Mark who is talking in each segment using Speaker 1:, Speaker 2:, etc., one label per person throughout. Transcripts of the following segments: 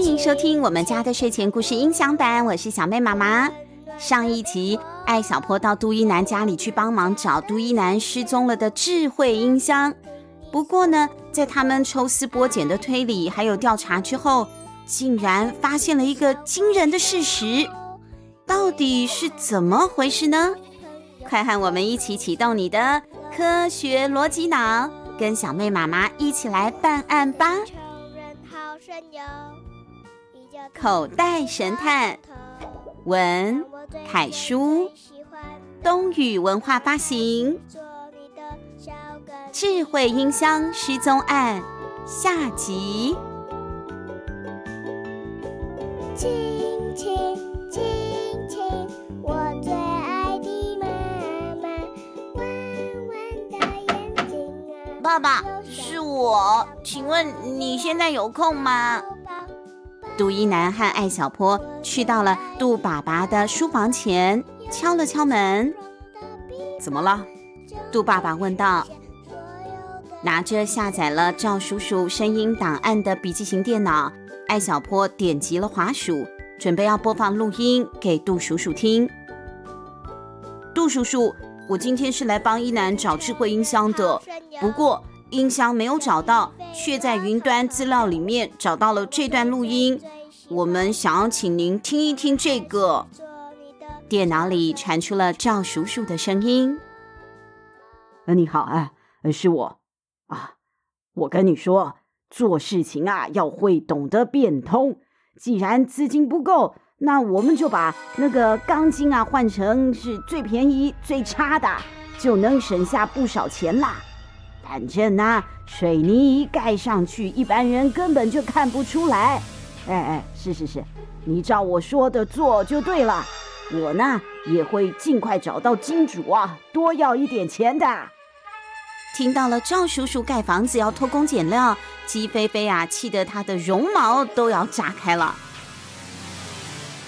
Speaker 1: 欢迎收听我们家的睡前故事音响版，我是小妹妈妈。上一集，艾小坡到杜一南家里去帮忙找杜一南失踪了的智慧音箱。不过呢，在他们抽丝剥茧的推理还有调查之后，竟然发现了一个惊人的事实。到底是怎么回事呢？快和我们一起启动你的科学逻辑脑，跟小妹妈妈一起来办案吧！口袋神探，文凯书，东宇文化发行。智慧音箱失踪案下集。亲亲亲亲，我最爱的妈妈，弯弯的眼睛啊。爸爸，是我，请问你现在有空吗？杜一楠和艾小坡去到了杜爸爸的书房前，敲了敲门。
Speaker 2: 怎么了？
Speaker 1: 杜爸爸问道。拿着下载了赵叔叔声音档案的笔记型电脑，艾小坡点击了滑鼠，准备要播放录音给杜叔叔听。杜叔叔，我今天是来帮一楠找智慧音箱的，不过音箱没有找到，却在云端资料里面找到了这段录音。我们想要请您听一听这个。电脑里传出了赵叔叔的声音。
Speaker 2: 呃，你好啊，是我。啊，我跟你说，做事情啊要会懂得变通。既然资金不够，那我们就把那个钢筋啊换成是最便宜、最差的，就能省下不少钱啦。反正呢、水泥一盖上去，一般人根本就看不出来。哎哎，是是是，你照我说的做就对了。我呢也会尽快找到金主啊，多要一点钱的。
Speaker 1: 听到了赵叔叔盖房子要偷工减料，鸡飞飞啊，气得他的绒毛都要炸开了。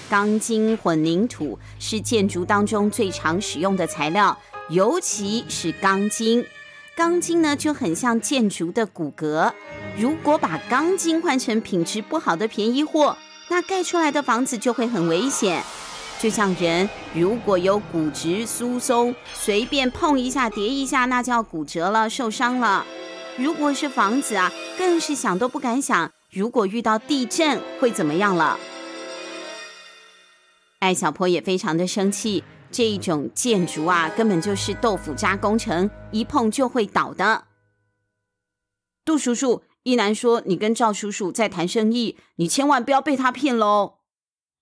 Speaker 1: 钢筋混凝土是建筑当中最常使用的材料，尤其是钢筋。钢筋呢就很像建筑的骨骼，如果把钢筋换成品质不好的便宜货，那盖出来的房子就会很危险。就像人如果有骨质疏松，随便碰一下、跌一下，那就要骨折了、受伤了。如果是房子啊，更是想都不敢想，如果遇到地震会怎么样了？艾小坡也非常的生气，这一种建筑啊，根本就是豆腐渣工程，一碰就会倒的。杜叔叔，一南说你跟赵叔叔在谈生意，你千万不要被他骗喽。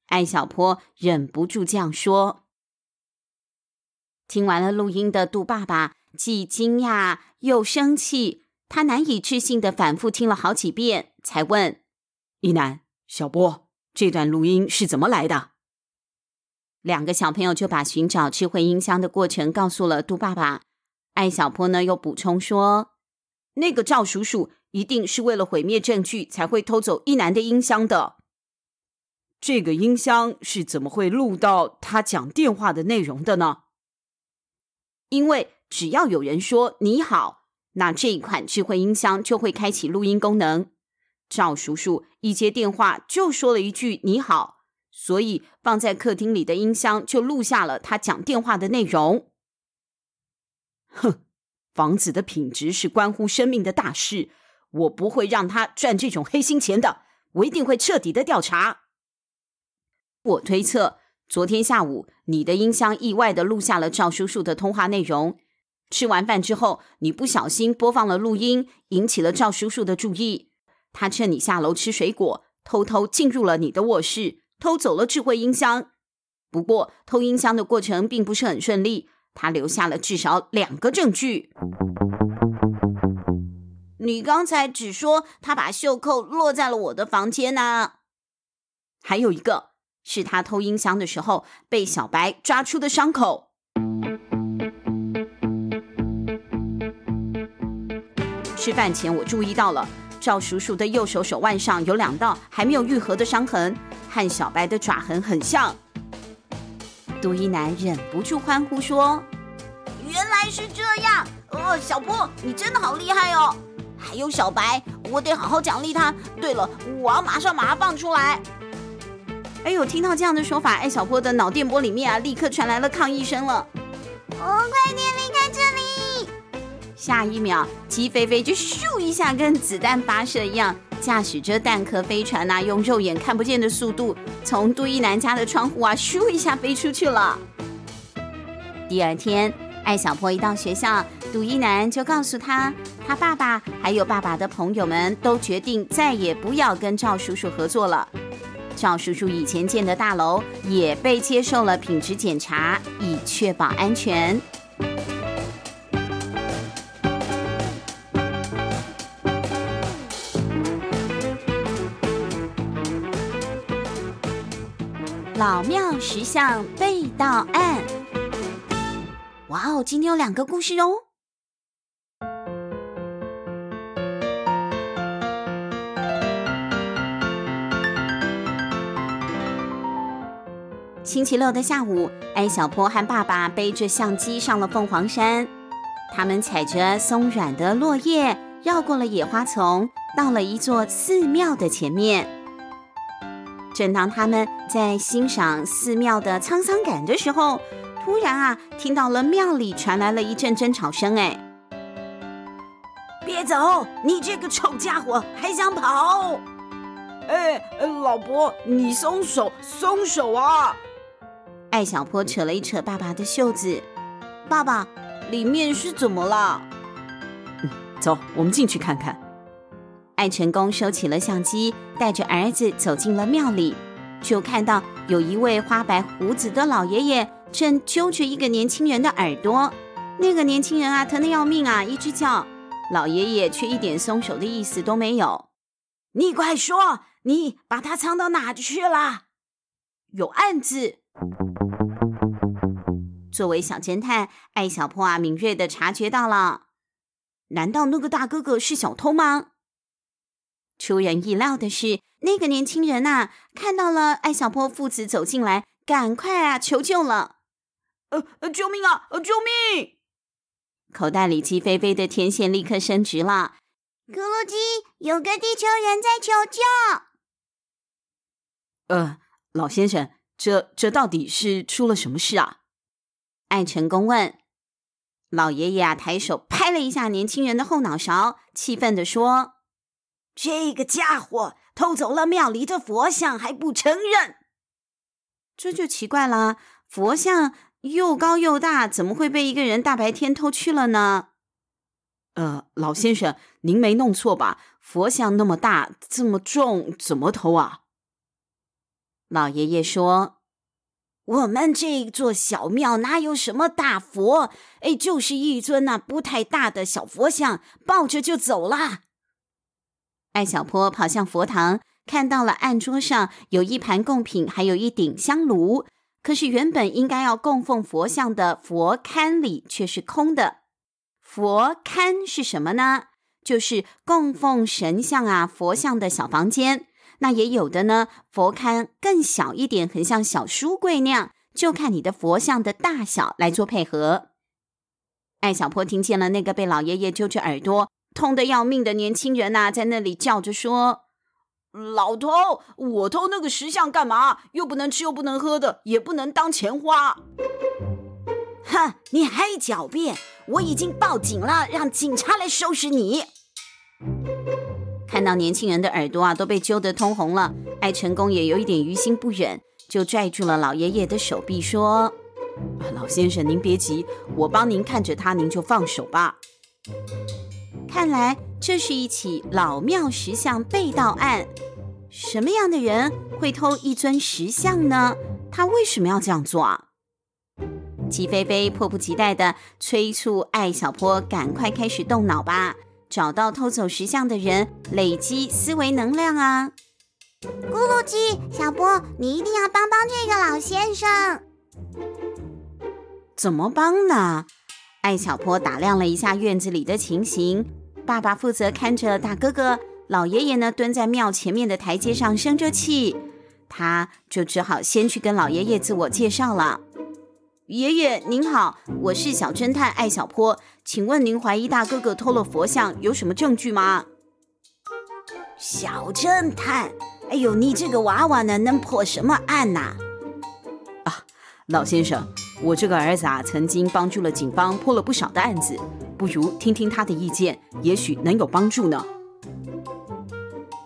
Speaker 1: 艾小坡忍不住这样说。听完了录音的杜爸爸既惊讶又生气，他难以置信的反复听了好几遍，才问：“
Speaker 2: 一南、小波，这段录音是怎么来的？”
Speaker 1: 两个小朋友就把寻找智慧音箱的过程告诉了杜爸爸。艾小坡呢又补充说：“那个赵叔叔一定是为了毁灭证据，才会偷走一男的音箱的。”
Speaker 2: 这个音箱是怎么会录到他讲电话的内容的呢？
Speaker 1: 因为只要有人说“你好”，那这一款智慧音箱就会开启录音功能。赵叔叔一接电话就说了一句“你好”，所以放在客厅里的音箱就录下了他讲电话的内容。
Speaker 2: 哼，房子的品质是关乎生命的大事，我不会让他赚这种黑心钱的，我一定会彻底的调查。
Speaker 1: 我推测，昨天下午你的音箱意外地录下了赵叔叔的通话内容。吃完饭之后，你不小心播放了录音，引起了赵叔叔的注意。他趁你下楼吃水果，偷偷进入了你的卧室，偷走了智慧音箱。不过，偷音箱的过程并不是很顺利，他留下了至少两个证据。你刚才只说他把袖扣落在了我的房间呢，还有一个。是他偷音箱的时候被小白抓出的伤口。吃饭前我注意到了赵叔叔的右手手腕上有两道还没有愈合的伤痕，和小白的爪痕很像。杜一男忍不住欢呼说：“原来是这样！哦，小波，你真的好厉害哦！还有小白，我得好好奖励他。对了，我要马上把他放出来。哎呦，听到这样的说法，艾小波的脑电波里面啊，立刻传来了抗议声了。
Speaker 3: 我快点离开这里！
Speaker 1: 下一秒，鸡飞飞就咻一下，跟子弹发射一样，驾驶着蛋壳飞船呐、用肉眼看不见的速度，从杜一南家的窗户啊，咻一下飞出去了。第二天，艾小坡一到学校，杜一南就告诉他，他爸爸还有爸爸的朋友们都决定再也不要跟赵叔叔合作了。赵叔叔以前建的大楼也被接受了品质检查，以确保安全。庙石像被盗案。哇哦，今天有两个故事哦。星期六的下午，艾小坡和爸爸背着相机上了凤凰山。他们踩着松软的落叶，绕过了野花丛，到了一座寺庙的前面。正当他们在欣赏寺庙的沧桑感的时候，突然啊，听到了庙里传来了一阵争吵声。哎，
Speaker 2: 别走！你这个臭家伙，还想跑？哎，老婆，你松手，松手啊！
Speaker 1: 艾小坡扯了一扯爸爸的袖子，爸爸，里面是怎么了？
Speaker 2: 嗯，走，我们进去看看。
Speaker 1: 艾成功收起了相机，带着儿子走进了庙里，就看到有一位花白胡子的老爷爷正揪着一个年轻人的耳朵。那个年轻人啊，疼得要命啊，一直叫。老爷爷却一点松手的意思都没有。
Speaker 2: 你快说，你把他藏到哪去了？
Speaker 1: 有案子。作为小侦探，艾小坡啊，敏锐地察觉到了。难道那个大哥哥是小偷吗？出人意料的是，那个年轻人呐，看到了艾小坡父子走进来，赶快啊求救了。
Speaker 2: 呃呃，救命啊！呃，救命！
Speaker 1: 口袋里鸡飞飞的天线立刻伸直了。
Speaker 3: 咕噜鸡，有个地球人在求救。
Speaker 2: 呃，老先生，这这到底是出了什么事啊？
Speaker 1: 艾成功问。老爷爷啊，抬手拍了一下年轻人的后脑勺，气愤地说：“
Speaker 2: 这个家伙偷走了庙里的佛像还不承认，
Speaker 1: 这就奇怪了。佛像又高又大，怎么会被一个人大白天偷去了呢？”
Speaker 2: 呃，老先生，您没弄错吧？佛像那么大，这么重，怎么偷啊？
Speaker 1: 老爷爷说。
Speaker 2: 我们这座小庙哪有什么大佛？哎，就是一尊那不太大的小佛像，抱着就走了。
Speaker 1: 艾小坡跑向佛堂，看到了案桌上有一盘贡品，还有一顶香炉。可是原本应该要供奉佛像的佛龛里却是空的。佛龛是什么呢？就是供奉神像啊、佛像的小房间。那也有的呢，佛龛更小一点，很像小书柜那样，就看你的佛像的大小来做配合。艾小坡听见了那个被老爷爷揪着耳朵、痛得要命的年轻人呐、在那里叫着说：“
Speaker 2: 老头，我偷那个石像干嘛？又不能吃，又不能喝的，也不能当钱花。”哼，你还狡辩！我已经报警了，让警察来收拾你。
Speaker 1: 看到年轻人的耳朵啊都被揪得通红了，艾成功也有一点于心不忍，就拽住了老爷爷的手臂说：“
Speaker 2: 老先生，您别急，我帮您看着他，您就放手吧。”
Speaker 1: 看来这是一起老庙石像被盗案。什么样的人会偷一尊石像呢？他为什么要这样做啊？鸡飞飞迫不及待地催促艾小坡赶快开始动脑吧。找到偷走石像的人，累积思维能量啊！
Speaker 3: 咕噜鸡，小波，你一定要帮帮这个老先生。
Speaker 1: 怎么帮呢？艾小坡打量了一下院子里的情形，爸爸负责看着大哥哥，老爷爷呢蹲在庙前面的台阶上生着气，他就只好先去跟老爷爷自我介绍了。爷爷您好，我是小侦探艾小坡，请问您怀疑大哥哥偷了佛像，有什么证据吗？小侦探，哎呦，你这个娃娃呢，能破什么案呐？啊，老先生，我这个儿子啊，曾经帮助了警方破了不少的案子，不如听听他的意见，也许能有帮助呢。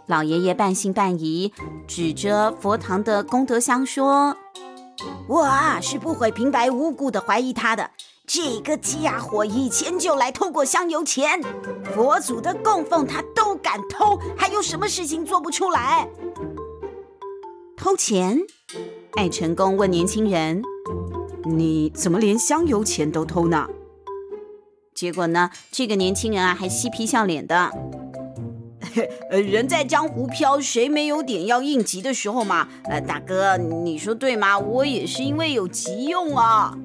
Speaker 4: 老爷爷半信半疑，指着佛堂的功德箱说：“
Speaker 1: 我啊，是不会平白无故的怀疑他的。”这个家伙以前就来偷过香油钱，佛祖的供奉他都敢偷，还有什么事情做不出来？
Speaker 4: 偷钱？艾成功问年轻人：“
Speaker 1: 你怎么连香油钱都偷呢？”
Speaker 4: 结果呢，这个年轻人啊，还嬉皮笑脸的。
Speaker 1: 嘿 人在江湖飘，谁没有点要应急的时候嘛？呃，大哥，你说对吗？我也是因为有急用啊。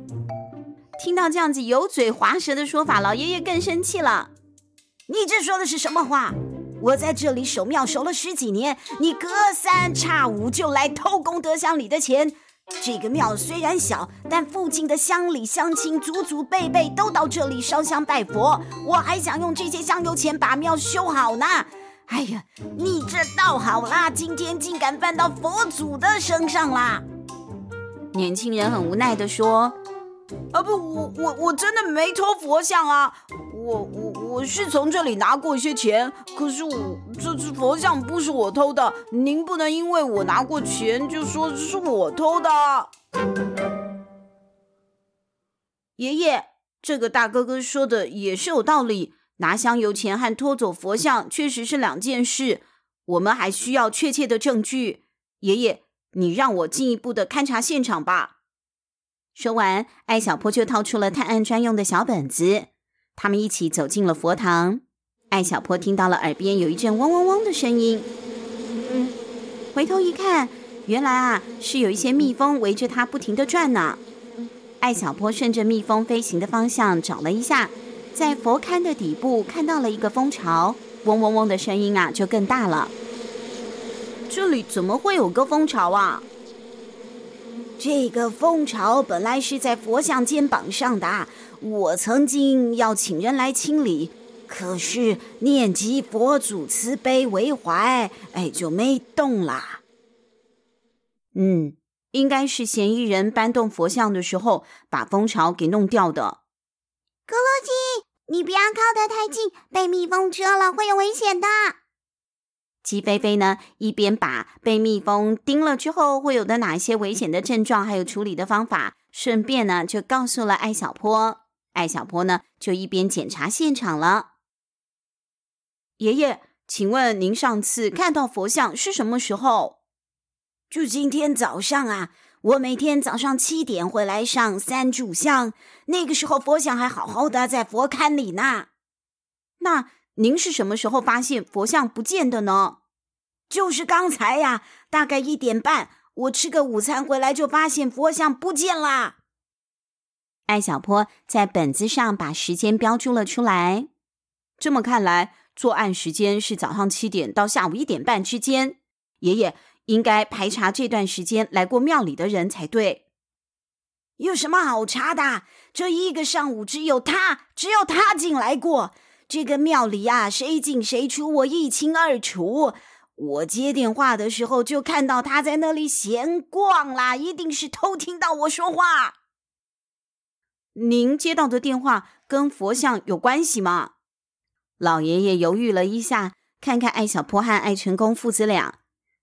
Speaker 4: 听到这样子油嘴滑舌的说法，老爷爷更生气了。
Speaker 1: 你这说的是什么话？我在这里守庙守了十几年，你隔三差五就来偷功德箱里的钱。这个庙虽然小，但附近的乡里乡亲祖祖辈辈都到这里烧香拜佛，我还想用这些香油钱把庙修好呢。哎呀，你这倒好啦，今天竟敢犯到佛祖的身上啦！
Speaker 4: 年轻人很无奈地说。
Speaker 1: 啊不，我我我真的没偷佛像啊！我我我是从这里拿过一些钱，可是我这只佛像不是我偷的，您不能因为我拿过钱就说这是我偷的。
Speaker 4: 爷爷，这个大哥哥说的也是有道理，拿香油钱和偷走佛像确实是两件事，我们还需要确切的证据。爷爷，你让我进一步的勘察现场吧。说完，艾小坡就掏出了探案专用的小本子。他们一起走进了佛堂。艾小坡听到了耳边有一阵嗡嗡嗡的声音，回头一看，原来啊是有一些蜜蜂围着他不停地转呢。艾小坡顺着蜜蜂飞行的方向找了一下，在佛龛的底部看到了一个蜂巢，嗡嗡嗡的声音啊就更大了。
Speaker 1: 这里怎么会有个蜂巢啊？这个蜂巢本来是在佛像肩膀上的，我曾经要请人来清理，可是念及佛祖慈悲为怀，哎，就没动啦。
Speaker 4: 嗯，应该是嫌疑人搬动佛像的时候把蜂巢给弄掉的。
Speaker 5: 咕噜鸡，你不要靠得太近，被蜜蜂蛰了会有危险的。
Speaker 4: 鸡飞飞呢，一边把被蜜蜂叮了之后会有的哪一些危险的症状，还有处理的方法，顺便呢就告诉了艾小坡。艾小坡呢就一边检查现场了。
Speaker 1: 爷爷，请问您上次看到佛像是什么时候？就今天早上啊，我每天早上七点会来上三炷香，那个时候佛像还好好的在佛龛里呢。
Speaker 4: 那。您是什么时候发现佛像不见的呢？
Speaker 1: 就是刚才呀，大概一点半，我吃个午餐回来就发现佛像不见了。
Speaker 4: 艾小坡在本子上把时间标注了出来。
Speaker 1: 这么看来，作案时间是早上七点到下午一点半之间。爷爷应该排查这段时间来过庙里的人才对。有什么好查的？这一个上午只有他，只有他进来过。这个庙里啊，谁进谁出，我一清二楚。我接电话的时候就看到他在那里闲逛啦，一定是偷听到我说话。
Speaker 4: 您接到的电话跟佛像有关系吗？老爷爷犹豫了一下，看看艾小坡和艾成功父子俩，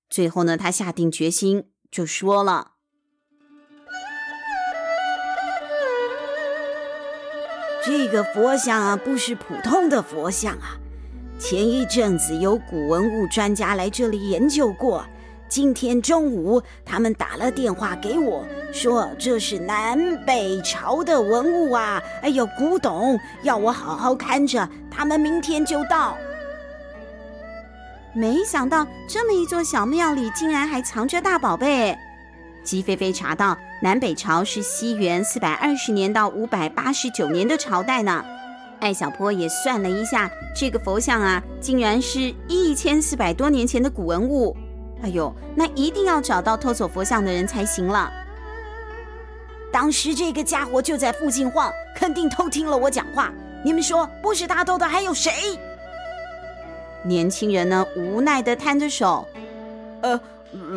Speaker 4: 最后呢，他下定决心就说了。
Speaker 1: 这个佛像啊，不是普通的佛像啊！前一阵子有古文物专家来这里研究过，今天中午他们打了电话给我，说这是南北朝的文物啊！哎呦，古董，要我好好看着，他们明天就到。
Speaker 4: 没想到这么一座小庙里，竟然还藏着大宝贝。鸡飞飞查到，南北朝是西元四百二十年到五百八十九年的朝代呢。艾小坡也算了一下，这个佛像啊，竟然是一千四百多年前的古文物。哎呦，那一定要找到偷走佛像的人才行了。
Speaker 1: 当时这个家伙就在附近晃，肯定偷听了我讲话。你们说，不是他偷的还有谁？年轻人呢，无奈地摊着手：“
Speaker 2: 呃，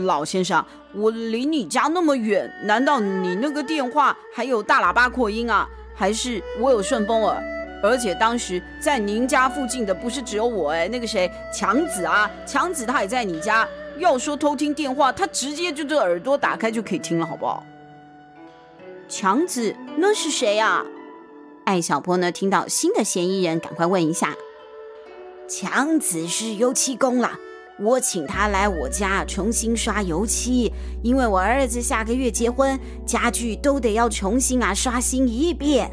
Speaker 2: 老先生，我离你家那么远，难道你那个电话还有大喇叭扩音啊？还是我有顺风耳？而且当时在您家附近的不是只有我哎，那个谁，强子啊，强子他也在你家。要说偷听电话，他直接就这耳朵打开就可以听了，好不好？”
Speaker 1: 强子，那是谁啊？艾小坡呢？听到新的嫌疑人，赶快问一下。
Speaker 6: 强子是油漆工啦，我请他来我家重新刷油漆，因为我儿子下个月结婚，家具都得要重新啊刷新一遍。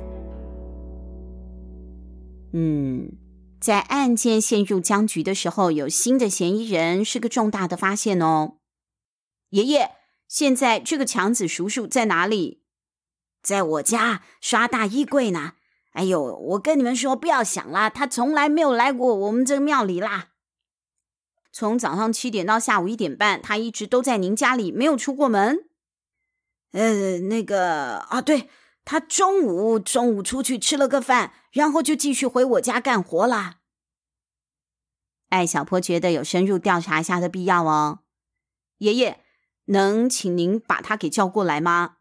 Speaker 1: 嗯，在案件陷入僵局的时候，有新的嫌疑人是个重大的发现哦。爷爷，现在这个强子叔叔在哪里？
Speaker 6: 在我家刷大衣柜呢。哎呦，我跟你们说，不要想啦，他从来没有来过我们这个庙里啦。
Speaker 1: 从早上七点到下午一点半，他一直都在您家里，没有出过门。
Speaker 6: 呃，那个啊，对，他中午中午出去吃了个饭，然后就继续回我家干活啦。
Speaker 1: 艾小坡觉得有深入调查一下的必要哦。爷爷，能请您把他给叫过来吗？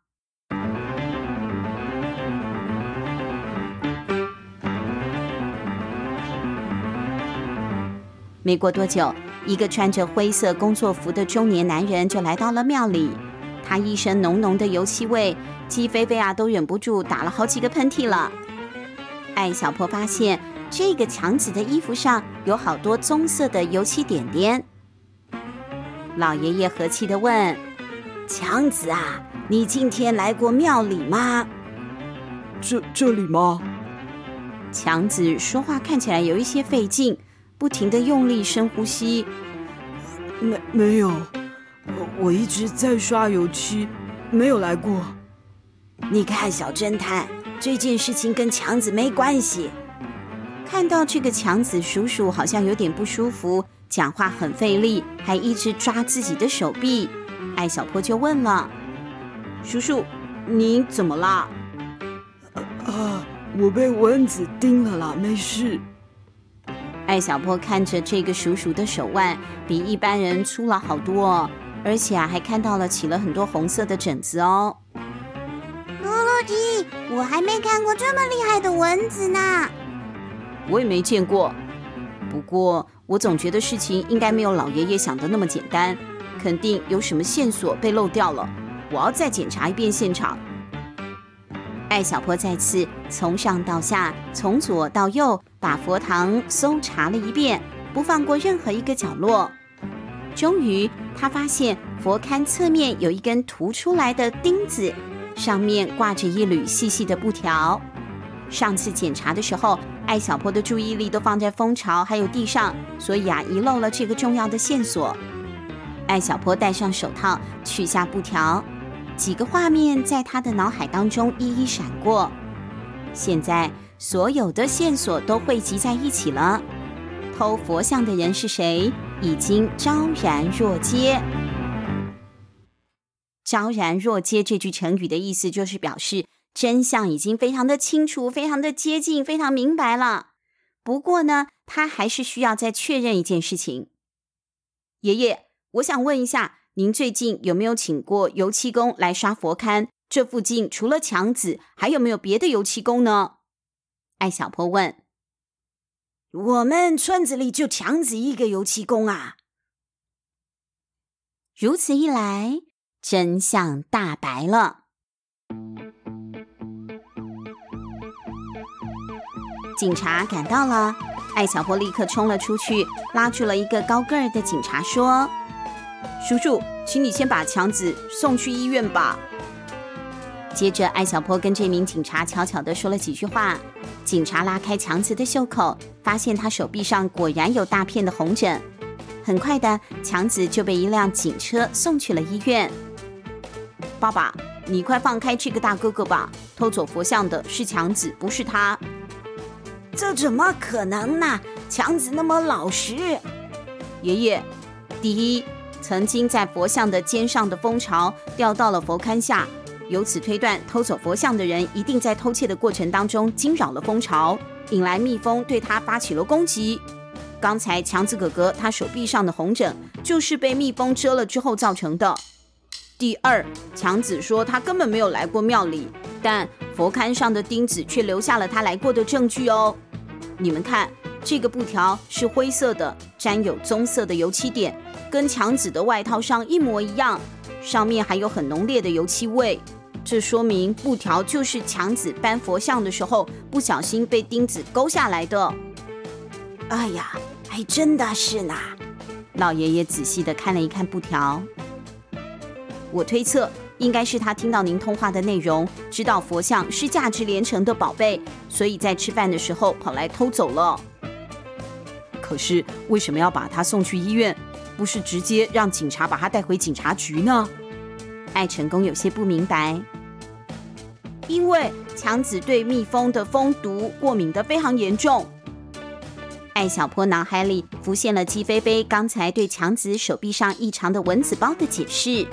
Speaker 1: 没过多久，一个穿着灰色工作服的中年男人就来到了庙里。他一身浓浓的油漆味，鸡飞飞啊都忍不住打了好几个喷嚏了。艾小坡发现这个强子的衣服上有好多棕色的油漆点点。老爷爷和气地问：“
Speaker 6: 强子啊，你今天来过庙里吗？”“
Speaker 7: 这这里吗？”
Speaker 1: 强子说话看起来有一些费劲。不停地用力深呼吸，
Speaker 7: 没没有，我我一直在刷油漆，没有来过。
Speaker 6: 你看，小侦探，这件事情跟强子没关系。
Speaker 1: 看到这个强子叔叔好像有点不舒服，讲话很费力，还一直抓自己的手臂。艾小坡就问了：“叔叔，你怎么了？”
Speaker 7: 啊，我被蚊子叮了啦，没事。
Speaker 1: 艾小坡看着这个叔叔的手腕比一般人粗了好多，而且啊还看到了起了很多红色的疹子哦。
Speaker 3: 咕噜鸡，我还没看过这么厉害的蚊子呢。
Speaker 1: 我也没见过，不过我总觉得事情应该没有老爷爷想的那么简单，肯定有什么线索被漏掉了。我要再检查一遍现场。艾小坡再次从上到下，从左到右，把佛堂搜查了一遍，不放过任何一个角落。终于，他发现佛龛侧面有一根凸出来的钉子，上面挂着一缕细细的布条。上次检查的时候，艾小坡的注意力都放在蜂巢还有地上，所以啊，遗漏了这个重要的线索。艾小坡戴上手套，取下布条。几个画面在他的脑海当中一一闪过，现在所有的线索都汇集在一起了。偷佛像的人是谁？已经昭然若揭。昭然若揭这句成语的意思就是表示真相已经非常的清楚、非常的接近、非常明白了。不过呢，他还是需要再确认一件事情。爷爷，我想问一下。您最近有没有请过油漆工来刷佛龛？这附近除了强子，还有没有别的油漆工呢？艾小坡问。
Speaker 6: 我们村子里就强子一个油漆工啊。
Speaker 1: 如此一来，真相大白了。警察赶到了，艾小坡立刻冲了出去，拉住了一个高个儿的警察，说。叔叔，请你先把强子送去医院吧。接着，艾小坡跟这名警察悄悄地说了几句话。警察拉开强子的袖口，发现他手臂上果然有大片的红疹。很快的，强子就被一辆警车送去了医院。爸爸，你快放开这个大哥哥吧！偷走佛像的是强子，不是他。
Speaker 6: 这怎么可能呢？强子那么老实。
Speaker 1: 爷爷，第一。曾经在佛像的肩上的蜂巢掉到了佛龛下，由此推断，偷走佛像的人一定在偷窃的过程当中惊扰了蜂巢，引来蜜蜂对他发起了攻击。刚才强子哥哥他手臂上的红疹就是被蜜蜂蛰了之后造成的。第二，强子说他根本没有来过庙里，但佛龛上的钉子却留下了他来过的证据哦。你们看，这个布条是灰色的，沾有棕色的油漆点，跟强子的外套上一模一样，上面还有很浓烈的油漆味。这说明布条就是强子搬佛像的时候不小心被钉子勾下来的。
Speaker 6: 哎呀，还真的是呢！
Speaker 1: 老爷爷仔细地看了一看布条，我推测应该是他听到您通话的内容，知道佛像是价值连城的宝贝，所以在吃饭的时候跑来偷走了。可是为什么要把他送去医院，不是直接让警察把他带回警察局呢？艾成功有些不明白。因为强子对蜜蜂的蜂毒过敏得非常严重。艾小坡脑海里浮现了姬飞飞刚才对强子手臂上异常的蚊子包的解释。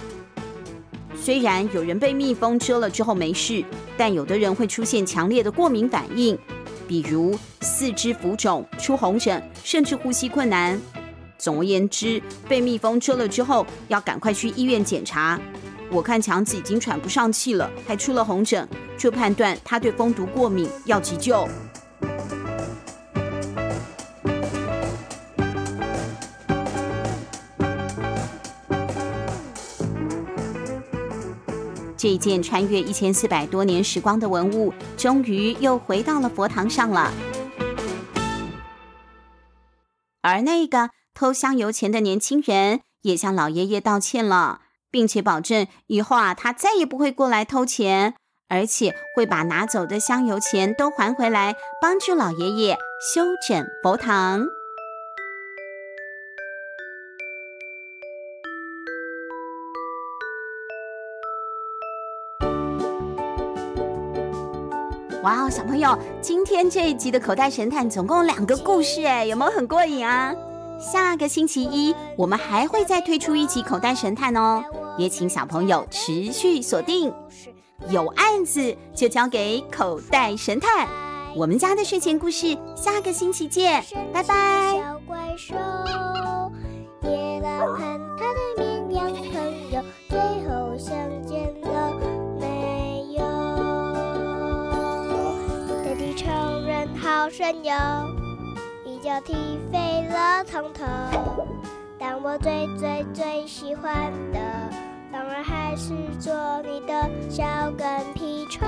Speaker 1: 虽然有人被蜜蜂蛰了之后没事，但有的人会出现强烈的过敏反应，比如四肢浮肿、出红疹，甚至呼吸困难。总而言之，被蜜蜂蛰了之后，要赶快去医院检查。我看强子已经喘不上气了，还出了红疹，就判断他对蜂毒过敏，要急救。这件穿越一千四百多年时光的文物，终于又回到了佛堂上了。而那个偷香油钱的年轻人，也向老爷爷道歉了。并且保证以后啊，他再也不会过来偷钱，而且会把拿走的香油钱都还回来，帮助老爷爷修整佛堂。哇哦，小朋友，今天这一集的口袋神探总共两个故事，哎，有没有很过瘾啊？下个星期一我们还会再推出一集口袋神探哦。也请小朋友持续锁定，有案子就交给口袋神探。我们家的睡前故事，下个星期见，拜拜。小怪兽，野狼和他的绵羊朋友，最后相见了没有？大地超人好神勇，一脚踢飞了从头。但我最最最喜欢的，当然还是做你的小跟屁虫。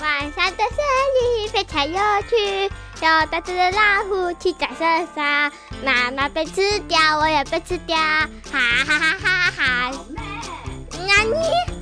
Speaker 8: 晚上的森林非常有趣，有大只的老虎骑在身上，妈妈被吃掉，我也被吃掉，哈哈哈哈哈哈！那你？